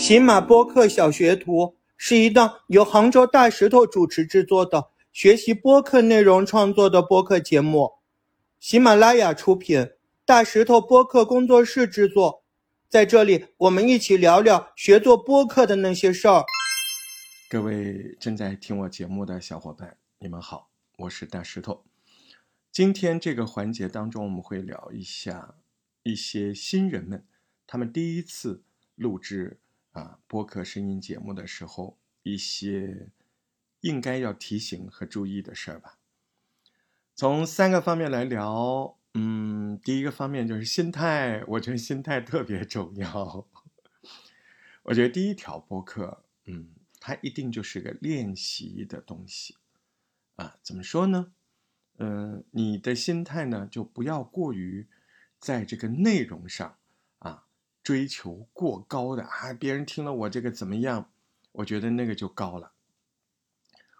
喜马播客小学徒是一档由杭州大石头主持制作的学习播客内容创作的播客节目，喜马拉雅出品，大石头播客工作室制作。在这里，我们一起聊聊学做播客的那些事儿。各位正在听我节目的小伙伴，你们好，我是大石头。今天这个环节当中，我们会聊一下一些新人们，他们第一次录制啊播客声音节目的时候，一些应该要提醒和注意的事儿吧。从三个方面来聊，嗯，第一个方面就是心态，我觉得心态特别重要。我觉得第一条播客，嗯，它一定就是个练习的东西啊。怎么说呢？嗯，你的心态呢，就不要过于在这个内容上追求过高的啊，别人听了我这个怎么样？我觉得那个就高了。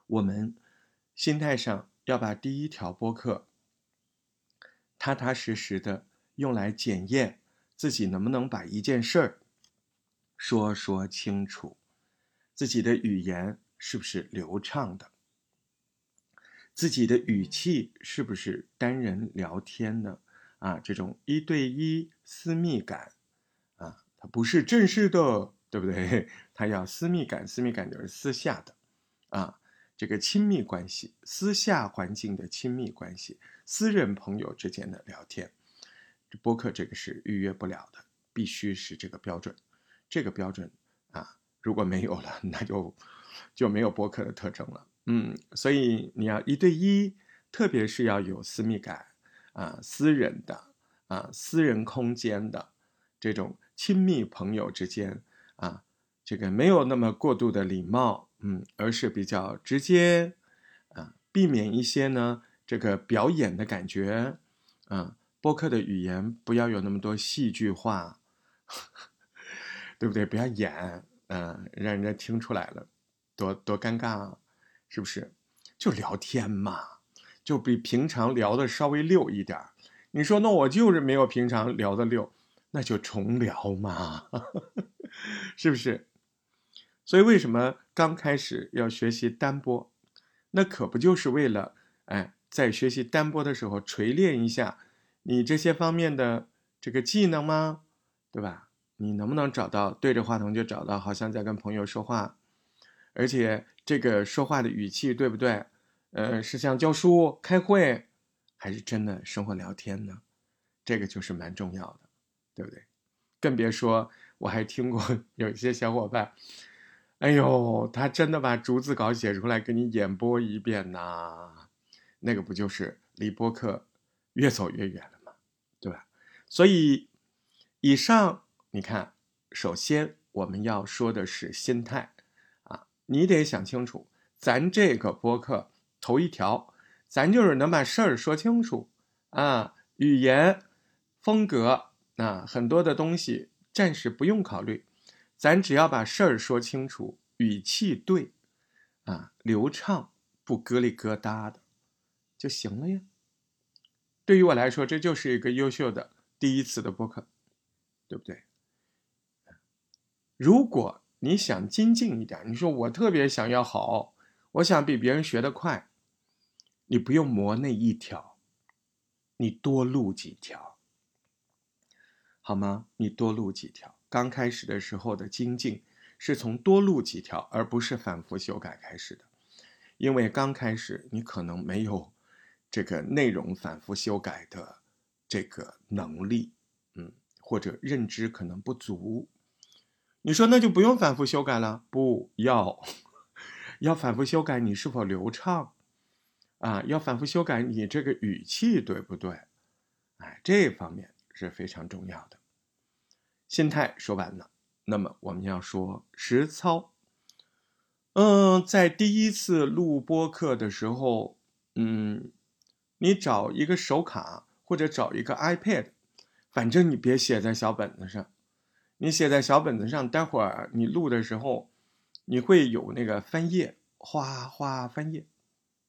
我们心态上要把第一条播客踏踏实实的用来检验自己能不能把一件事儿说说清楚，自己的语言是不是流畅的。自己的语气是不是单人聊天的？啊，这种一对一私密感，啊，它不是正式的，对不对？它要私密感，私密感就是私下的，啊，这个亲密关系，私下环境的亲密关系，私人朋友之间的聊天，这播客这个是预约不了的，必须是这个标准，这个标准啊，如果没有了，那就就没有播客的特征了。嗯，所以你要一对一，特别是要有私密感啊，私人的啊，私人空间的这种亲密朋友之间啊，这个没有那么过度的礼貌，嗯，而是比较直接啊，避免一些呢这个表演的感觉，嗯，播客的语言不要有那么多戏剧化，对不对？不要演，嗯，让人家听出来了，多多尴尬啊！是不是？就聊天嘛，就比平常聊的稍微溜一点你说那我就是没有平常聊的溜，那就重聊嘛，是不是？所以为什么刚开始要学习单播？那可不就是为了哎，在学习单播的时候锤炼一下你这些方面的这个技能吗？对吧？你能不能找到对着话筒就找到，好像在跟朋友说话？而且这个说话的语气对不对？呃，是像教书、开会，还是真的生活聊天呢？这个就是蛮重要的，对不对？更别说我还听过有一些小伙伴，哎呦，他真的把逐字稿写出来给你演播一遍呐，那个不就是离播客越走越远了吗？对吧？所以以上你看，首先我们要说的是心态啊。你得想清楚，咱这个播客头一条，咱就是能把事儿说清楚啊，语言风格啊，很多的东西暂时不用考虑，咱只要把事儿说清楚，语气对，啊，流畅不咯里咯哒的就行了呀。对于我来说，这就是一个优秀的第一次的播客，对不对？如果。你想精进一点，你说我特别想要好，我想比别人学得快，你不用磨那一条，你多录几条，好吗？你多录几条。刚开始的时候的精进是从多录几条，而不是反复修改开始的，因为刚开始你可能没有这个内容反复修改的这个能力，嗯，或者认知可能不足。你说那就不用反复修改了？不要，要反复修改你是否流畅，啊，要反复修改你这个语气对不对？哎，这方面是非常重要的。心态说完了，那么我们要说实操。嗯，在第一次录播课的时候，嗯，你找一个手卡或者找一个 iPad，反正你别写在小本子上。你写在小本子上，待会儿你录的时候，你会有那个翻页，哗哗翻页，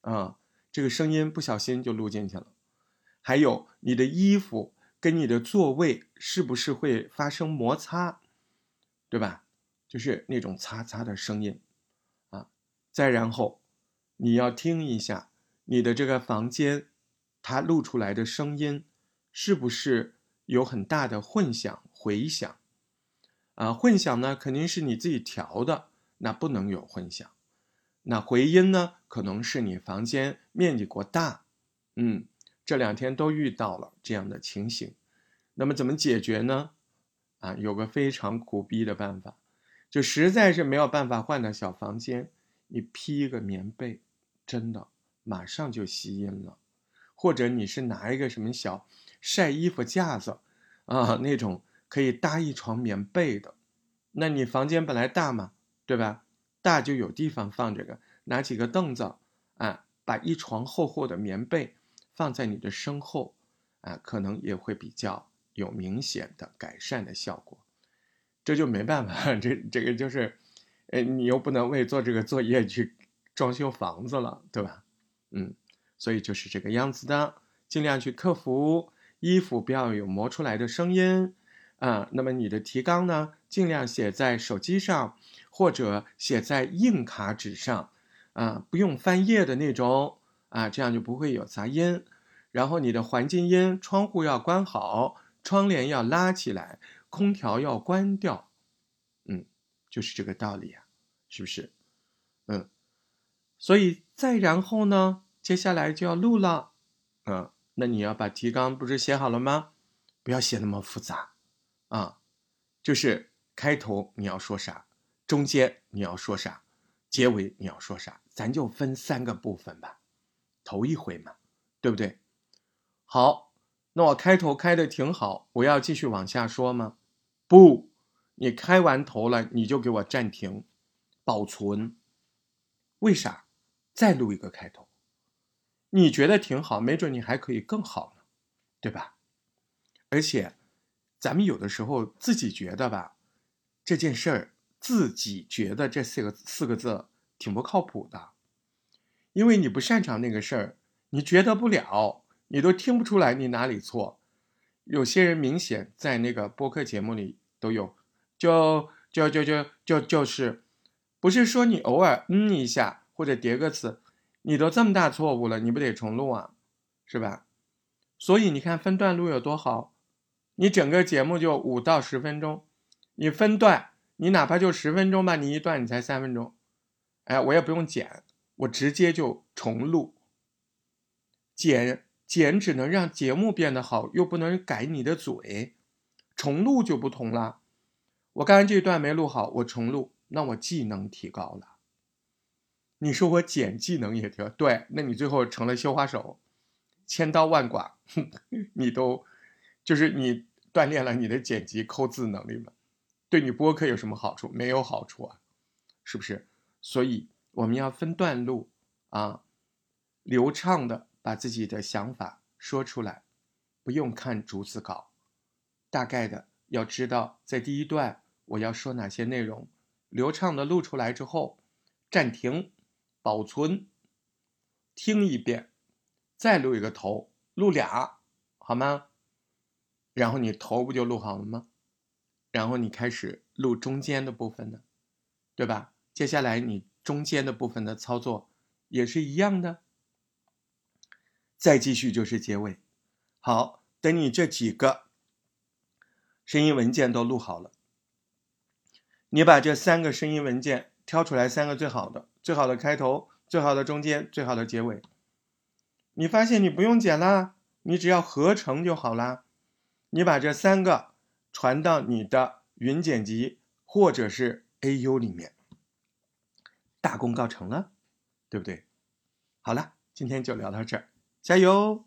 啊，这个声音不小心就录进去了。还有你的衣服跟你的座位是不是会发生摩擦，对吧？就是那种擦擦的声音啊。再然后，你要听一下你的这个房间，它录出来的声音是不是有很大的混响回响啊？混响呢，肯定是你自己调的，那不能有混响。那回音呢，可能是你房间面积过大，嗯，这两天都遇到了这样的情形。那么怎么解决呢？啊，有个非常苦逼的办法，就实在是没有办法换到小房间，你披一个棉被，真的马上就吸音了。或者你是拿一个什么小晒衣服架子，啊，那种可以搭一床棉被的，那你房间本来大嘛，对吧？大就有地方放这个，拿几个凳子，啊，把一床厚厚的棉被放在你的身后，啊，可能也会比较有明显的改善的效果。这就没办法，这这个就是，呃，你又不能为做这个作业去装修房子了，对吧？嗯。所以就是这个样子的，尽量去克服衣服不要有磨出来的声音，啊，那么你的提纲呢，尽量写在手机上或者写在硬卡纸上，啊，不用翻页的那种，啊，这样就不会有杂音。然后你的环境音，窗户要关好，窗帘要拉起来，空调要关掉，嗯，就是这个道理啊，是不是？嗯，所以再然后呢？接下来就要录了，嗯，那你要把提纲不是写好了吗？不要写那么复杂，啊，就是开头你要说啥，中间你要说啥，结尾你要说啥，咱就分三个部分吧，头一回嘛，对不对？好，那我开头开的挺好，我要继续往下说吗？不，你开完头了，你就给我暂停，保存，为啥？再录一个开头。你觉得挺好，没准你还可以更好呢，对吧？而且，咱们有的时候自己觉得吧，这件事儿自己觉得这四个四个字挺不靠谱的，因为你不擅长那个事儿，你觉得不了，你都听不出来你哪里错。有些人明显在那个播客节目里都有，就就就就就就是，不是说你偶尔嗯一下或者叠个词。你都这么大错误了，你不得重录啊，是吧？所以你看分段录有多好，你整个节目就五到十分钟，你分段，你哪怕就十分钟吧，你一段你才三分钟，哎，我也不用剪，我直接就重录。剪剪只能让节目变得好，又不能改你的嘴，重录就不同了。我刚才这段没录好，我重录，那我技能提高了。你说我剪技能也挺对，那你最后成了绣花手，千刀万剐，你都就是你锻炼了你的剪辑抠字能力吗？对你播客有什么好处？没有好处啊，是不是？所以我们要分段录啊，流畅的把自己的想法说出来，不用看逐字稿，大概的要知道在第一段我要说哪些内容，流畅的录出来之后，暂停。保存，听一遍，再录一个头，录俩，好吗？然后你头不就录好了吗？然后你开始录中间的部分呢，对吧？接下来你中间的部分的操作也是一样的。再继续就是结尾。好，等你这几个声音文件都录好了，你把这三个声音文件挑出来三个最好的。最好的开头，最好的中间，最好的结尾。你发现你不用剪啦，你只要合成就好啦。你把这三个传到你的云剪辑或者是 AU 里面，大功告成了，对不对？好了，今天就聊到这儿，加油！